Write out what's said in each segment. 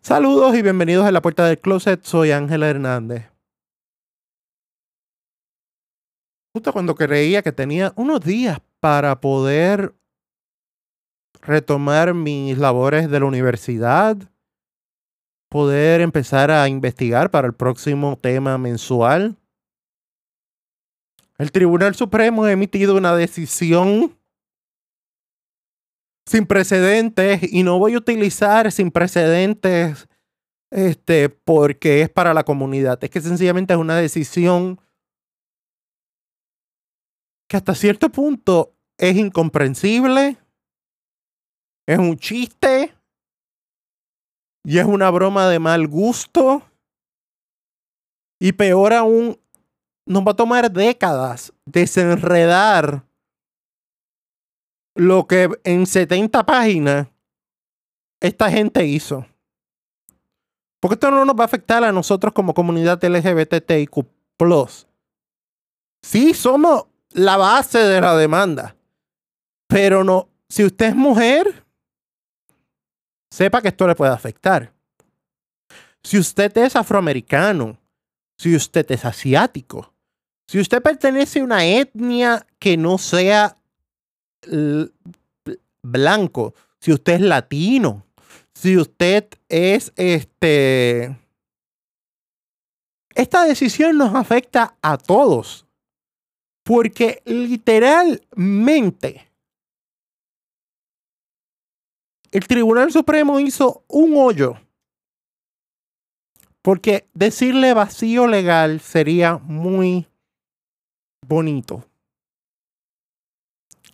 Saludos y bienvenidos a la puerta del closet. Soy Ángela Hernández. Justo cuando creía que tenía unos días para poder retomar mis labores de la universidad, poder empezar a investigar para el próximo tema mensual. El Tribunal Supremo ha emitido una decisión sin precedentes y no voy a utilizar sin precedentes este, porque es para la comunidad. Es que sencillamente es una decisión que hasta cierto punto es incomprensible, es un chiste y es una broma de mal gusto. Y peor aún, nos va a tomar décadas desenredar lo que en 70 páginas esta gente hizo. Porque esto no nos va a afectar a nosotros como comunidad LGBTIQ. Sí, somos la base de la demanda. Pero no, si usted es mujer, sepa que esto le puede afectar. Si usted es afroamericano, si usted es asiático, si usted pertenece a una etnia que no sea blanco, si usted es latino, si usted es este... Esta decisión nos afecta a todos. Porque literalmente el Tribunal Supremo hizo un hoyo. Porque decirle vacío legal sería muy bonito.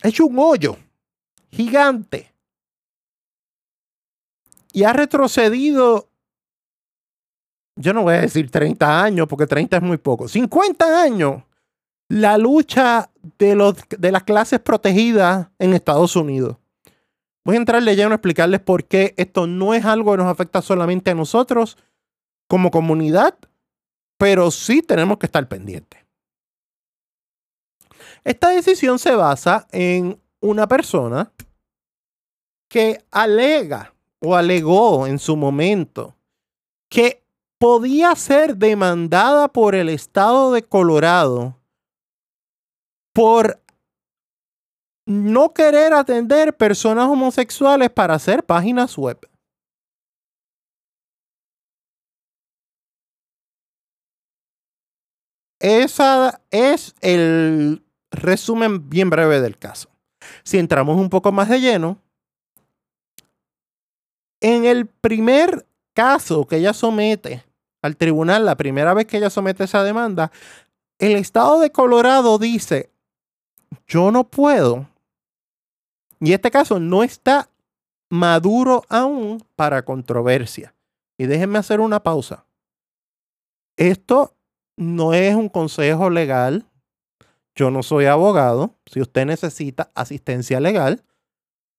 Hecho un hoyo gigante. Y ha retrocedido, yo no voy a decir 30 años, porque 30 es muy poco, 50 años la lucha de, los, de las clases protegidas en Estados Unidos. Voy a entrar lleno a explicarles por qué esto no es algo que nos afecta solamente a nosotros como comunidad, pero sí tenemos que estar pendientes. Esta decisión se basa en una persona que alega o alegó en su momento que podía ser demandada por el estado de Colorado por no querer atender personas homosexuales para hacer páginas web. Esa es el resumen bien breve del caso. Si entramos un poco más de lleno, en el primer caso que ella somete al tribunal, la primera vez que ella somete esa demanda, el estado de Colorado dice, yo no puedo, y este caso no está maduro aún para controversia. Y déjenme hacer una pausa. Esto no es un consejo legal. Yo no soy abogado. Si usted necesita asistencia legal,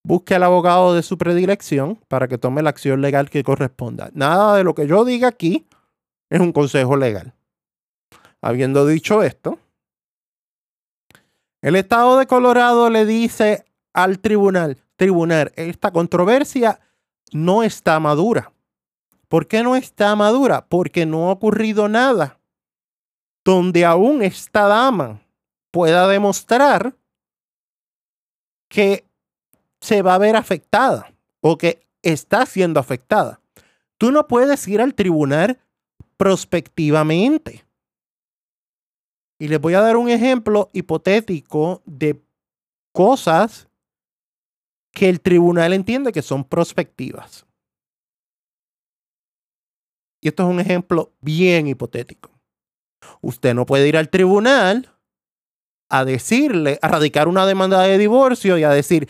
busque al abogado de su predilección para que tome la acción legal que corresponda. Nada de lo que yo diga aquí es un consejo legal. Habiendo dicho esto, el estado de Colorado le dice al tribunal, tribunal, esta controversia no está madura. ¿Por qué no está madura? Porque no ha ocurrido nada donde aún esta dama pueda demostrar que se va a ver afectada o que está siendo afectada. Tú no puedes ir al tribunal prospectivamente. Y les voy a dar un ejemplo hipotético de cosas que el tribunal entiende que son prospectivas. Y esto es un ejemplo bien hipotético. Usted no puede ir al tribunal a decirle, a radicar una demanda de divorcio y a decir,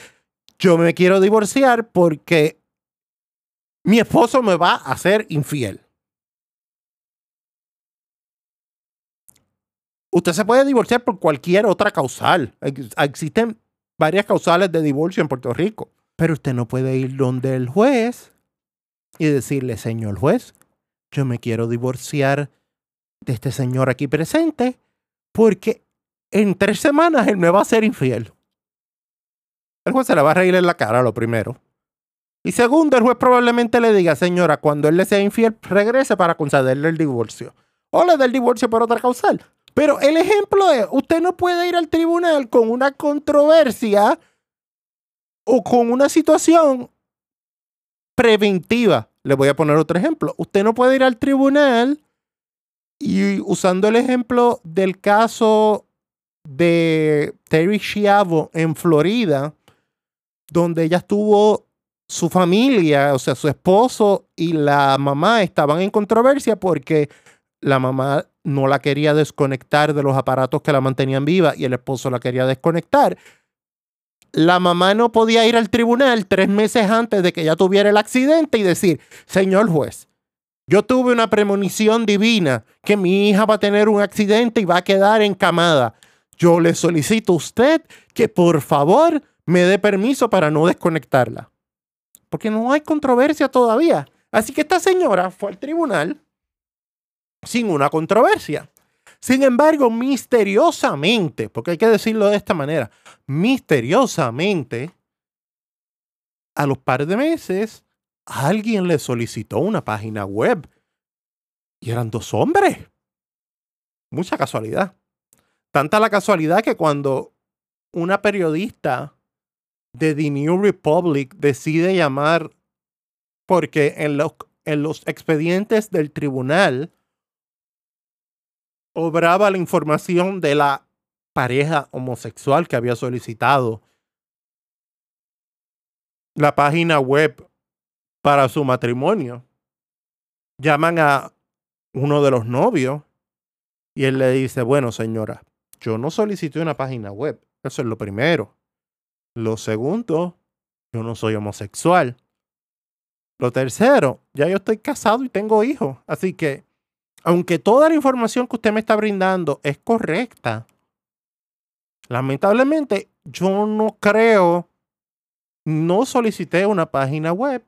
yo me quiero divorciar porque mi esposo me va a ser infiel. Usted se puede divorciar por cualquier otra causal. Existen varias causales de divorcio en Puerto Rico. Pero usted no puede ir donde el juez y decirle, señor juez, yo me quiero divorciar de este señor aquí presente porque en tres semanas él me va a ser infiel. El juez se le va a reír en la cara lo primero. Y segundo, el juez probablemente le diga, señora, cuando él le sea infiel, regrese para concederle el divorcio. O le dé el divorcio por otra causal. Pero el ejemplo es, usted no puede ir al tribunal con una controversia o con una situación preventiva. Le voy a poner otro ejemplo. Usted no puede ir al tribunal y usando el ejemplo del caso de Terry Schiavo en Florida, donde ella estuvo, su familia, o sea, su esposo y la mamá estaban en controversia porque la mamá no la quería desconectar de los aparatos que la mantenían viva y el esposo la quería desconectar. La mamá no podía ir al tribunal tres meses antes de que ella tuviera el accidente y decir, señor juez, yo tuve una premonición divina que mi hija va a tener un accidente y va a quedar encamada. Yo le solicito a usted que por favor me dé permiso para no desconectarla. Porque no hay controversia todavía. Así que esta señora fue al tribunal sin una controversia. Sin embargo, misteriosamente, porque hay que decirlo de esta manera, misteriosamente, a los par de meses, alguien le solicitó una página web. Y eran dos hombres. Mucha casualidad. Tanta la casualidad que cuando una periodista de The New Republic decide llamar, porque en los, en los expedientes del tribunal obraba la información de la pareja homosexual que había solicitado la página web para su matrimonio. Llaman a uno de los novios y él le dice, bueno señora, yo no solicité una página web. Eso es lo primero. Lo segundo, yo no soy homosexual. Lo tercero, ya yo estoy casado y tengo hijos. Así que, aunque toda la información que usted me está brindando es correcta, lamentablemente yo no creo, no solicité una página web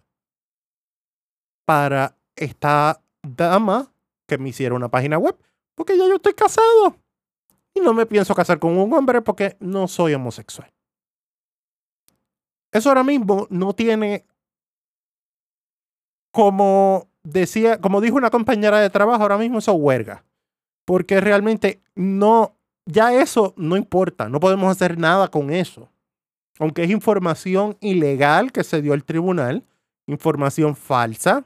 para esta dama que me hiciera una página web, porque ya yo estoy casado. Y no me pienso casar con un hombre porque no soy homosexual. Eso ahora mismo no tiene como decía, como dijo una compañera de trabajo, ahora mismo eso huelga. Porque realmente no, ya eso no importa, no podemos hacer nada con eso. Aunque es información ilegal que se dio al tribunal, información falsa,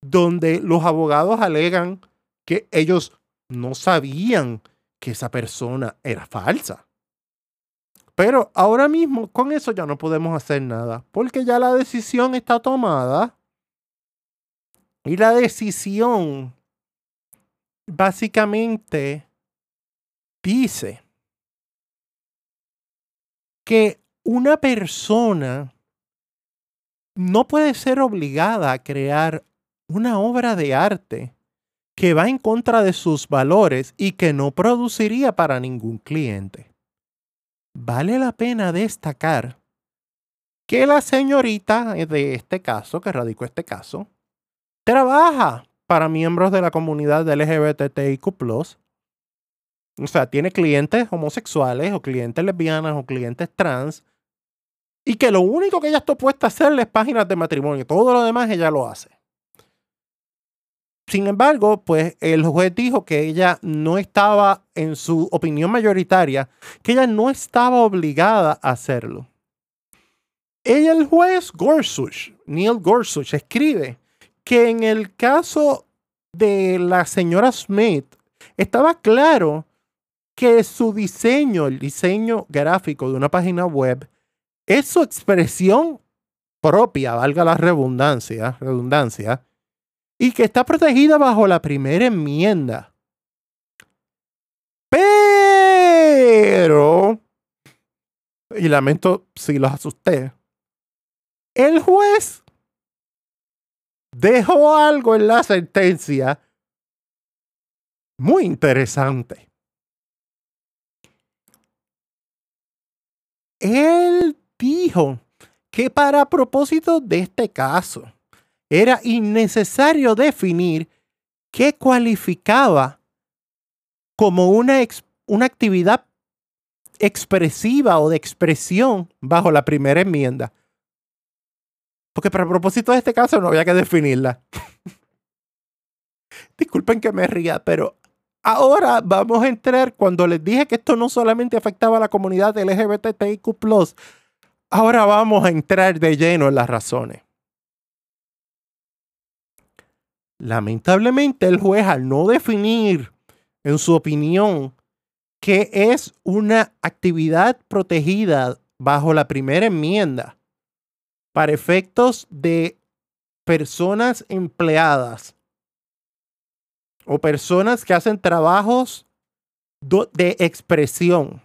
donde los abogados alegan que ellos no sabían que esa persona era falsa. Pero ahora mismo con eso ya no podemos hacer nada, porque ya la decisión está tomada y la decisión básicamente dice que una persona no puede ser obligada a crear una obra de arte que va en contra de sus valores y que no produciría para ningún cliente. Vale la pena destacar que la señorita de este caso, que radicó este caso, trabaja para miembros de la comunidad LGBTIQ. O sea, tiene clientes homosexuales o clientes lesbianas o clientes trans. Y que lo único que ella está puesta a hacerle es páginas de matrimonio. Todo lo demás ella lo hace. Sin embargo, pues el juez dijo que ella no estaba, en su opinión mayoritaria, que ella no estaba obligada a hacerlo. Ella, el juez Gorsuch, Neil Gorsuch, escribe que en el caso de la señora Smith, estaba claro que su diseño, el diseño gráfico de una página web, es su expresión propia, valga la redundancia, redundancia y que está protegida bajo la primera enmienda. Pero, y lamento si los asusté, el juez dejó algo en la sentencia muy interesante. Él dijo que para propósito de este caso, era innecesario definir qué cualificaba como una, una actividad expresiva o de expresión bajo la primera enmienda. Porque para propósito de este caso no había que definirla. Disculpen que me ría, pero ahora vamos a entrar, cuando les dije que esto no solamente afectaba a la comunidad LGBTIQ, ahora vamos a entrar de lleno en las razones. Lamentablemente, el juez, al no definir en su opinión qué es una actividad protegida bajo la primera enmienda para efectos de personas empleadas o personas que hacen trabajos de expresión.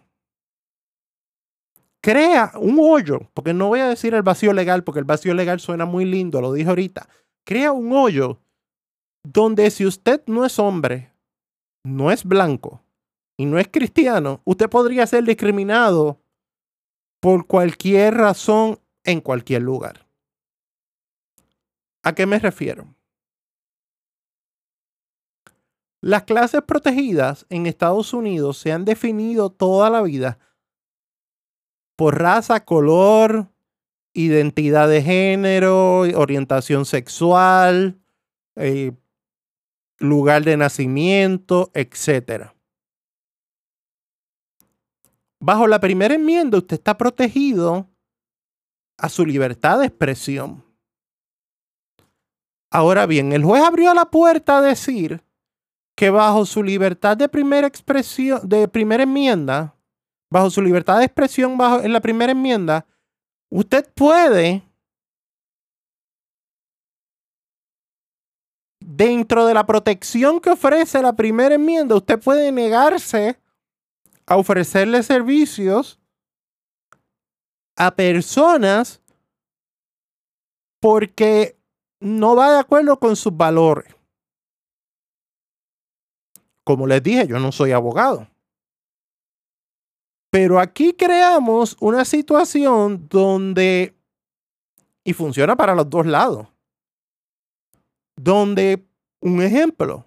Crea un hoyo, porque no voy a decir el vacío legal, porque el vacío legal suena muy lindo, lo dije ahorita. Crea un hoyo donde si usted no es hombre, no es blanco y no es cristiano, usted podría ser discriminado por cualquier razón en cualquier lugar. ¿A qué me refiero? Las clases protegidas en Estados Unidos se han definido toda la vida por raza, color, identidad de género, orientación sexual, eh, lugar de nacimiento, etc. Bajo la primera enmienda usted está protegido a su libertad de expresión. Ahora bien, el juez abrió la puerta a decir que bajo su libertad de primera expresión, de primera enmienda, bajo su libertad de expresión bajo, en la primera enmienda, usted puede dentro de la protección que ofrece la primera enmienda, usted puede negarse a ofrecerle servicios a personas porque no va de acuerdo con sus valores. Como les dije, yo no soy abogado. Pero aquí creamos una situación donde, y funciona para los dos lados, donde, un ejemplo,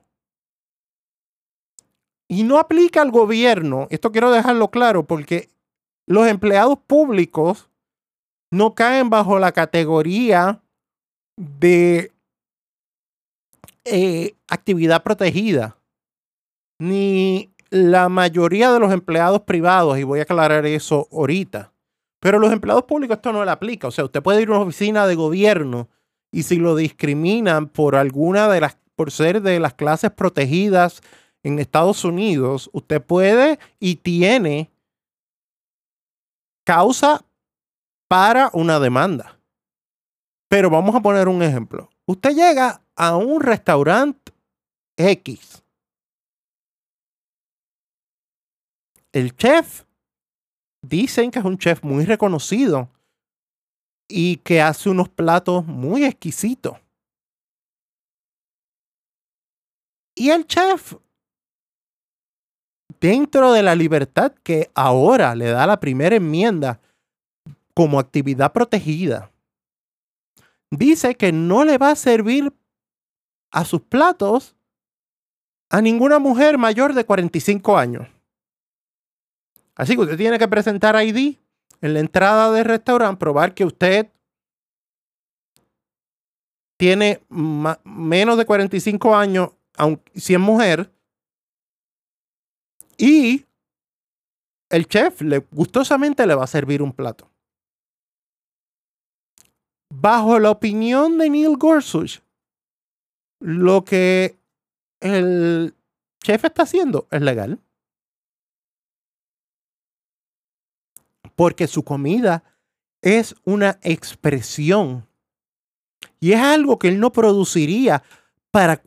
y no aplica al gobierno, esto quiero dejarlo claro porque los empleados públicos no caen bajo la categoría de eh, actividad protegida, ni la mayoría de los empleados privados, y voy a aclarar eso ahorita, pero los empleados públicos esto no le aplica, o sea, usted puede ir a una oficina de gobierno y si lo discriminan por alguna de las, por ser de las clases protegidas en Estados Unidos, usted puede y tiene causa para una demanda. Pero vamos a poner un ejemplo. Usted llega a un restaurante X. El chef, dicen que es un chef muy reconocido y que hace unos platos muy exquisitos. Y el chef, dentro de la libertad que ahora le da la primera enmienda como actividad protegida, dice que no le va a servir a sus platos a ninguna mujer mayor de 45 años. Así que usted tiene que presentar ID en la entrada del restaurante probar que usted tiene menos de 45 años, aunque, si es mujer, y el chef le, gustosamente le va a servir un plato. Bajo la opinión de Neil Gorsuch, lo que el chef está haciendo es legal. Porque su comida es una expresión y es algo que él no produciría para,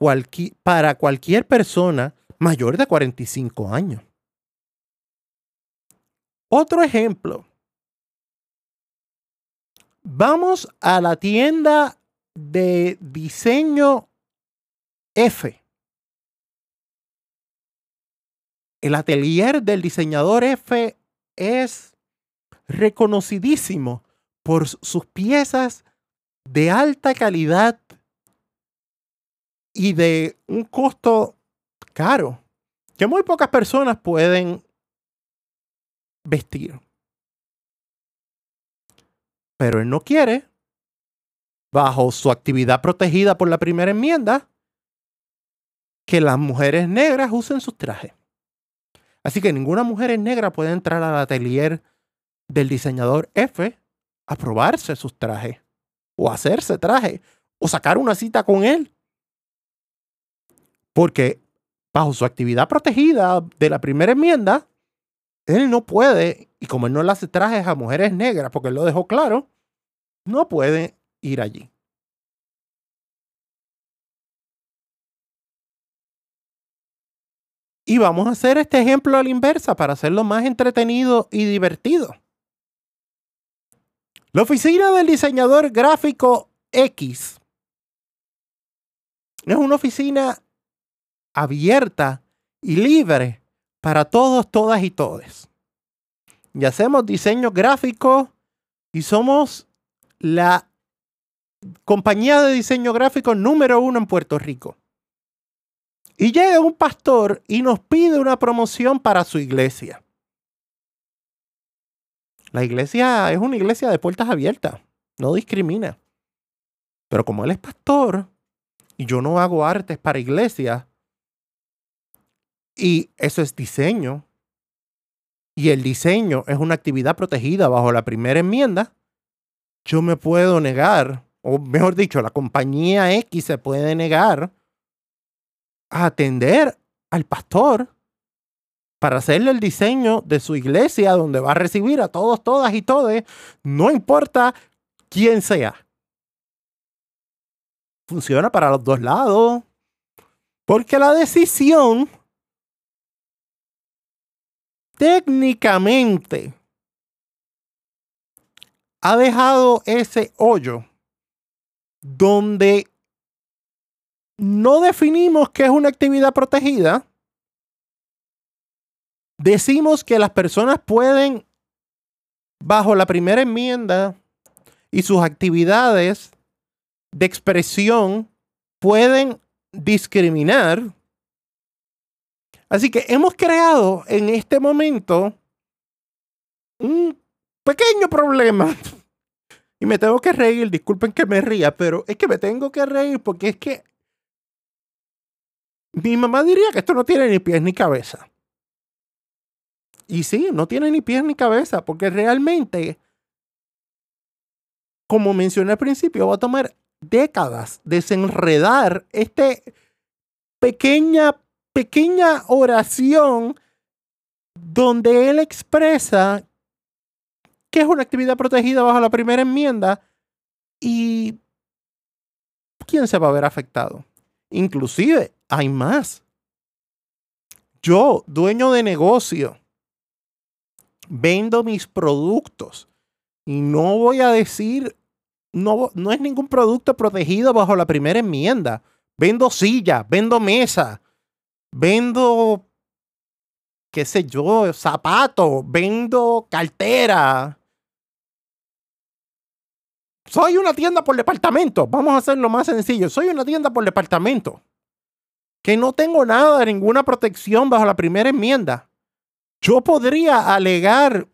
para cualquier persona mayor de 45 años. Otro ejemplo. Vamos a la tienda de diseño F. El atelier del diseñador F es reconocidísimo por sus piezas de alta calidad y de un costo caro que muy pocas personas pueden vestir. Pero él no quiere bajo su actividad protegida por la primera enmienda, que las mujeres negras usen sus trajes. Así que ninguna mujer negra puede entrar al atelier del diseñador F a probarse sus trajes, o hacerse traje, o sacar una cita con él. Porque bajo su actividad protegida de la primera enmienda, él no puede, y como él no le hace trajes a mujeres negras, porque él lo dejó claro, no puede ir allí. Y vamos a hacer este ejemplo a la inversa para hacerlo más entretenido y divertido. La oficina del diseñador gráfico X es una oficina abierta y libre para todos, todas y todes. Y hacemos diseño gráfico y somos la compañía de diseño gráfico número uno en Puerto Rico. Y llega un pastor y nos pide una promoción para su iglesia. La iglesia es una iglesia de puertas abiertas, no discrimina. Pero como él es pastor y yo no hago artes para iglesias, y eso es diseño, y el diseño es una actividad protegida bajo la primera enmienda, yo me puedo negar, o mejor dicho, la compañía X se puede negar a atender al pastor para hacerle el diseño de su iglesia donde va a recibir a todos, todas y todes, no importa quién sea. Funciona para los dos lados. Porque la decisión técnicamente ha dejado ese hoyo donde no definimos qué es una actividad protegida. Decimos que las personas pueden, bajo la primera enmienda y sus actividades de expresión, pueden discriminar Así que hemos creado en este momento un pequeño problema. Y me tengo que reír, disculpen que me ría, pero es que me tengo que reír porque es que mi mamá diría que esto no tiene ni pies ni cabeza. Y sí, no tiene ni pies ni cabeza, porque realmente, como mencioné al principio, va a tomar décadas desenredar este pequeña pequeña oración donde él expresa que es una actividad protegida bajo la primera enmienda y quién se va a ver afectado. Inclusive hay más. Yo, dueño de negocio, vendo mis productos y no voy a decir, no, no es ningún producto protegido bajo la primera enmienda. Vendo silla, vendo mesa, vendo, qué sé yo, zapatos, vendo cartera. Soy una tienda por departamento. Vamos a hacerlo más sencillo. Soy una tienda por departamento. Que no tengo nada ninguna protección bajo la primera enmienda. Yo podría alegar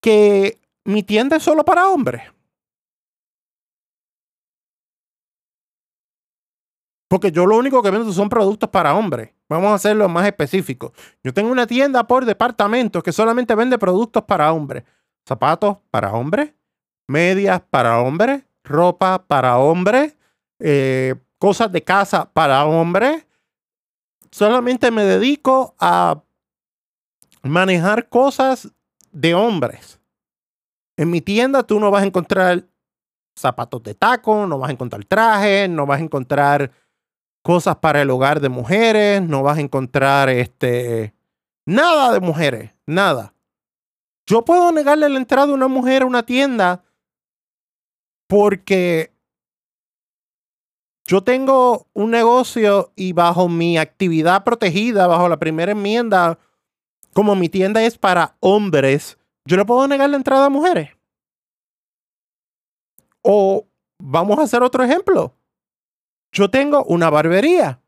que mi tienda es solo para hombres. Porque yo lo único que vendo son productos para hombres. Vamos a hacerlo más específico. Yo tengo una tienda por departamento que solamente vende productos para hombres. Zapatos para hombres, medias para hombres, ropa para hombres, eh, cosas de casa para hombres. Solamente me dedico a manejar cosas de hombres. En mi tienda tú no vas a encontrar zapatos de taco, no vas a encontrar trajes, no vas a encontrar cosas para el hogar de mujeres, no vas a encontrar este nada de mujeres, nada. Yo puedo negarle la entrada a una mujer a una tienda porque yo tengo un negocio y bajo mi actividad protegida, bajo la primera enmienda, como mi tienda es para hombres, yo no puedo negar la entrada a mujeres. O vamos a hacer otro ejemplo yo tengo una barbería.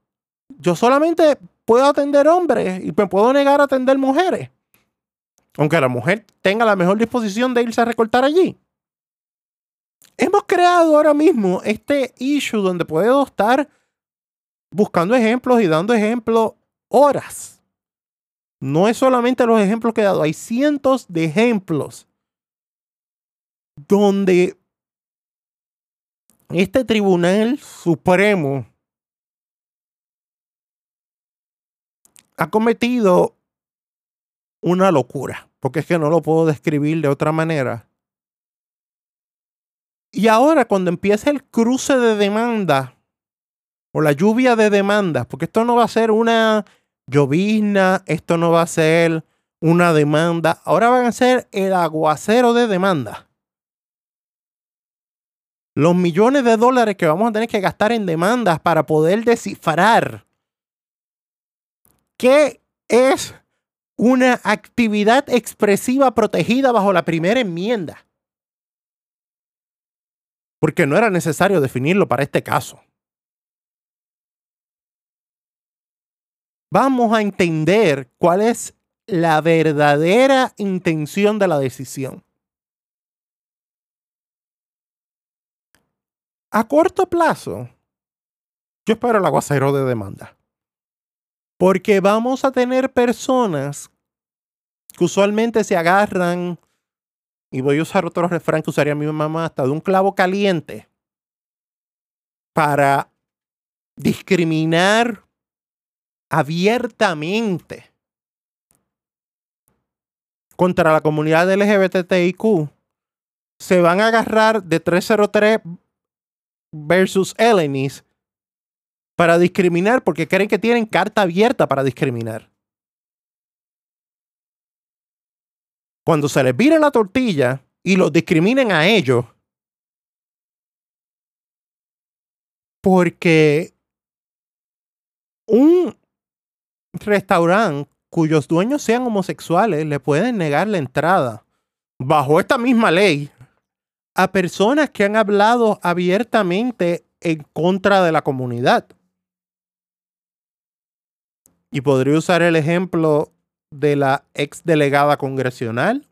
Yo solamente puedo atender hombres y me puedo negar a atender mujeres. Aunque la mujer tenga la mejor disposición de irse a recortar allí. Hemos creado ahora mismo este issue donde puedo estar buscando ejemplos y dando ejemplos horas. No es solamente los ejemplos que he dado, hay cientos de ejemplos donde este Tribunal Supremo ha cometido una locura, porque es que no lo puedo describir de otra manera. Y ahora cuando empieza el cruce de demanda o la lluvia de demandas, porque esto no va a ser una llovizna, esto no va a ser una demanda, ahora van a ser el aguacero de demanda. Los millones de dólares que vamos a tener que gastar en demandas para poder descifrar qué es una actividad expresiva protegida bajo la primera enmienda. Porque no era necesario definirlo para este caso. Vamos a entender cuál es la verdadera intención de la decisión. A corto plazo, yo espero el aguacero de demanda. Porque vamos a tener personas que usualmente se agarran, y voy a usar otro refrán que usaría mi mamá, hasta de un clavo caliente, para discriminar abiertamente contra la comunidad LGBTIQ, se van a agarrar de 303 versus Elenis para discriminar porque creen que tienen carta abierta para discriminar. Cuando se les vire la tortilla y los discriminen a ellos, porque un restaurante cuyos dueños sean homosexuales le pueden negar la entrada bajo esta misma ley a personas que han hablado abiertamente en contra de la comunidad. Y podría usar el ejemplo de la ex delegada congresional,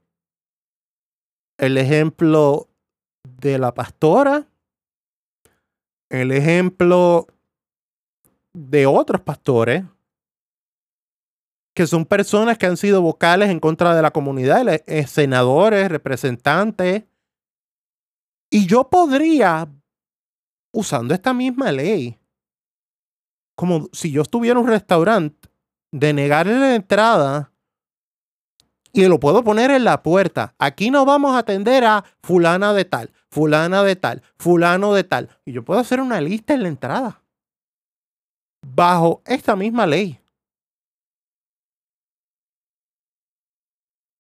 el ejemplo de la pastora, el ejemplo de otros pastores, que son personas que han sido vocales en contra de la comunidad, eh, senadores, representantes. Y yo podría, usando esta misma ley, como si yo estuviera en un restaurante, de negarle la entrada y lo puedo poner en la puerta. Aquí no vamos a atender a fulana de tal, fulana de tal, fulano de tal. Y yo puedo hacer una lista en la entrada. Bajo esta misma ley.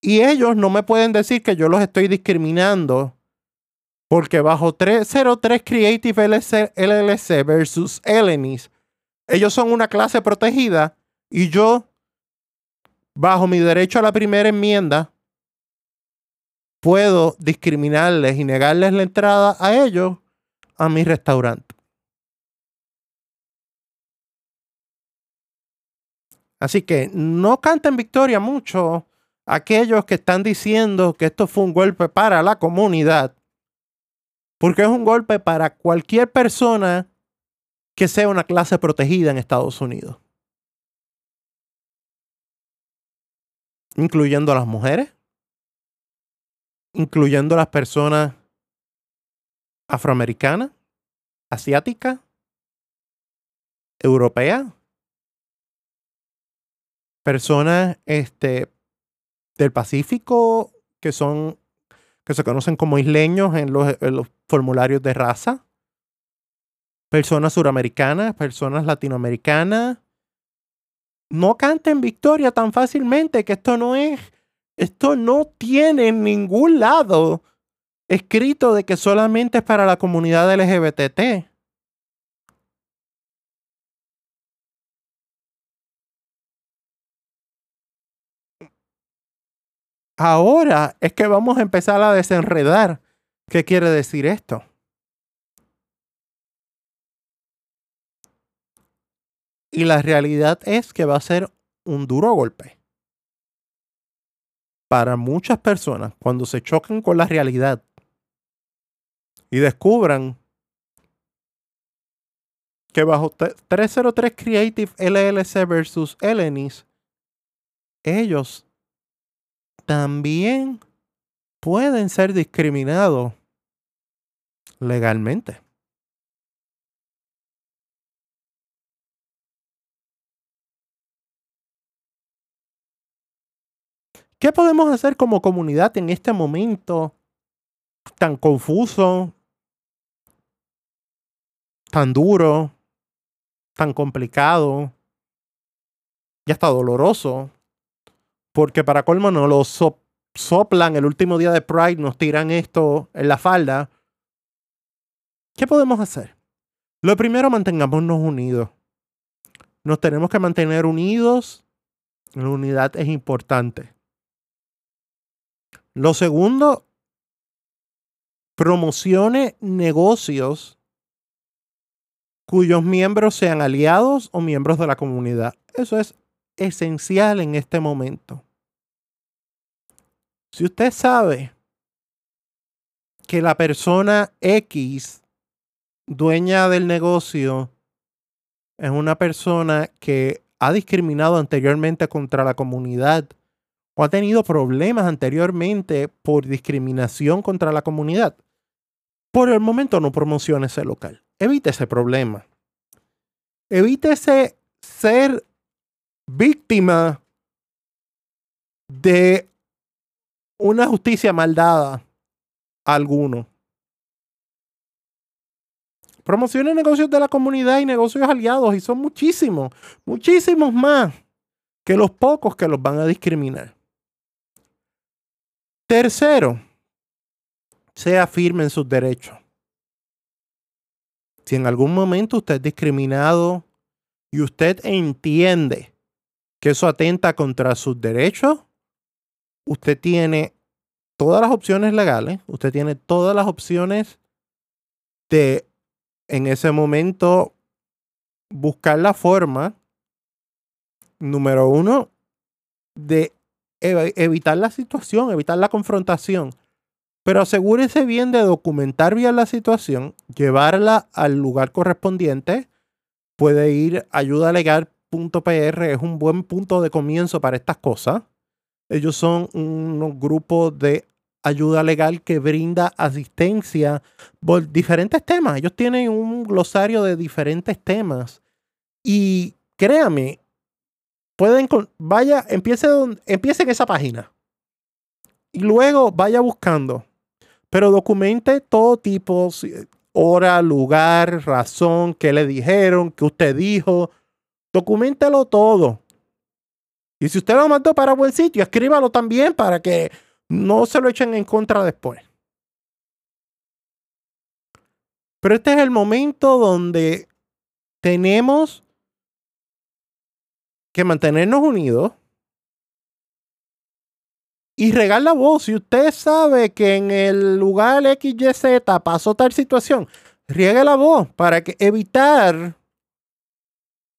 Y ellos no me pueden decir que yo los estoy discriminando porque bajo 303 Creative LLC versus Elenis, ellos son una clase protegida y yo, bajo mi derecho a la primera enmienda, puedo discriminarles y negarles la entrada a ellos a mi restaurante. Así que no canten victoria mucho aquellos que están diciendo que esto fue un golpe para la comunidad, porque es un golpe para cualquier persona que sea una clase protegida en Estados Unidos. Incluyendo a las mujeres, incluyendo a las personas afroamericanas, asiáticas, europeas, personas este, del Pacífico que son que se conocen como isleños en los, en los formularios de raza, personas suramericanas, personas latinoamericanas, no canten victoria tan fácilmente, que esto no es, esto no tiene en ningún lado escrito de que solamente es para la comunidad LGBT. Ahora es que vamos a empezar a desenredar qué quiere decir esto. Y la realidad es que va a ser un duro golpe. Para muchas personas, cuando se chocan con la realidad y descubran que bajo 303 Creative LLC versus Elenis, ellos también pueden ser discriminados legalmente. ¿Qué podemos hacer como comunidad en este momento tan confuso, tan duro, tan complicado y hasta doloroso? Porque para colmo no lo soplan el último día de Pride, nos tiran esto en la falda. ¿Qué podemos hacer? Lo primero, mantengámonos unidos. Nos tenemos que mantener unidos. La unidad es importante. Lo segundo, promocione negocios cuyos miembros sean aliados o miembros de la comunidad. Eso es esencial en este momento. Si usted sabe que la persona X, dueña del negocio, es una persona que ha discriminado anteriormente contra la comunidad o ha tenido problemas anteriormente por discriminación contra la comunidad, por el momento no promocione ese local. Evite ese problema. Evítese ser víctima de una justicia maldada a alguno. Promocione negocios de la comunidad y negocios aliados y son muchísimos, muchísimos más que los pocos que los van a discriminar. Tercero, sea firme en sus derechos. Si en algún momento usted es discriminado y usted entiende que eso atenta contra sus derechos, usted tiene todas las opciones legales, usted tiene todas las opciones de en ese momento buscar la forma, número uno, de evitar la situación, evitar la confrontación. Pero asegúrese bien de documentar bien la situación, llevarla al lugar correspondiente. Puede ir ayudalegal.pr, es un buen punto de comienzo para estas cosas. Ellos son un grupo de ayuda legal que brinda asistencia por diferentes temas. Ellos tienen un glosario de diferentes temas. Y créame, pueden, vaya, empiece, en esa página. Y luego vaya buscando. Pero documente todo tipo, hora, lugar, razón, qué le dijeron, qué usted dijo. Documentelo todo. Y si usted lo mandó para buen sitio, escríbalo también para que no se lo echen en contra después. Pero este es el momento donde tenemos que mantenernos unidos y regar la voz. Si usted sabe que en el lugar XYZ pasó tal situación, riegue la voz para que evitar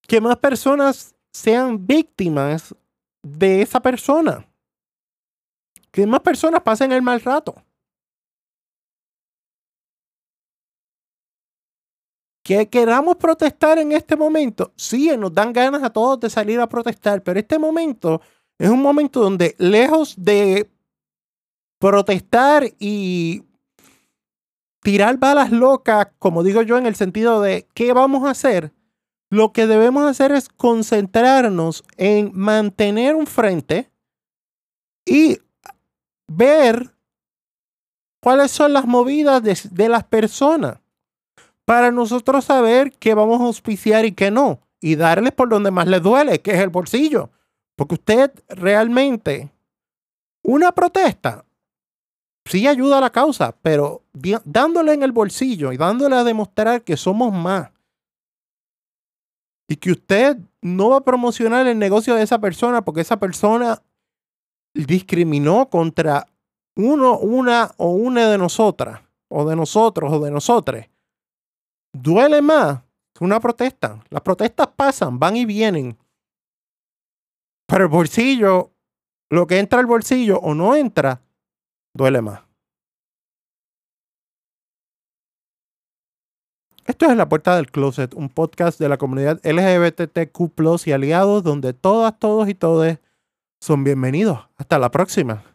que más personas sean víctimas de esa persona. Que más personas pasen el mal rato. Que queramos protestar en este momento, sí, nos dan ganas a todos de salir a protestar, pero este momento es un momento donde lejos de protestar y tirar balas locas, como digo yo, en el sentido de qué vamos a hacer, lo que debemos hacer es concentrarnos en mantener un frente y ver cuáles son las movidas de, de las personas para nosotros saber qué vamos a auspiciar y qué no. Y darles por donde más les duele, que es el bolsillo. Porque usted realmente, una protesta, sí ayuda a la causa, pero dándole en el bolsillo y dándole a demostrar que somos más. Y que usted no va a promocionar el negocio de esa persona porque esa persona discriminó contra uno, una o una de nosotras, o de nosotros, o de nosotros duele más una protesta. Las protestas pasan, van y vienen. Pero el bolsillo, lo que entra al bolsillo o no entra, duele más. Esto es La Puerta del Closet, un podcast de la comunidad LGBTQ y aliados donde todas, todos y todes son bienvenidos. Hasta la próxima.